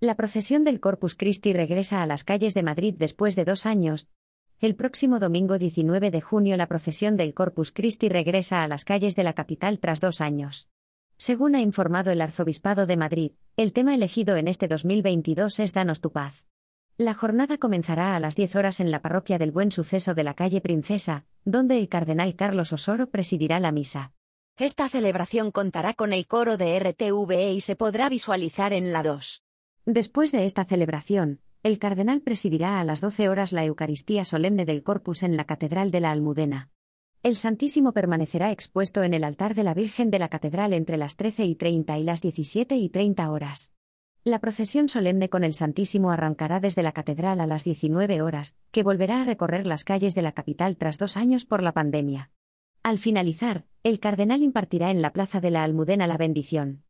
La procesión del Corpus Christi regresa a las calles de Madrid después de dos años. El próximo domingo 19 de junio la procesión del Corpus Christi regresa a las calles de la capital tras dos años. Según ha informado el Arzobispado de Madrid, el tema elegido en este 2022 es Danos tu paz. La jornada comenzará a las 10 horas en la parroquia del Buen Suceso de la calle Princesa, donde el cardenal Carlos Osoro presidirá la misa. Esta celebración contará con el coro de RTVE y se podrá visualizar en la 2. Después de esta celebración, el cardenal presidirá a las 12 horas la Eucaristía solemne del Corpus en la Catedral de la Almudena. El Santísimo permanecerá expuesto en el altar de la Virgen de la Catedral entre las 13 y 30 y las 17 y 30 horas. La procesión solemne con el Santísimo arrancará desde la Catedral a las 19 horas, que volverá a recorrer las calles de la capital tras dos años por la pandemia. Al finalizar, el cardenal impartirá en la Plaza de la Almudena la bendición.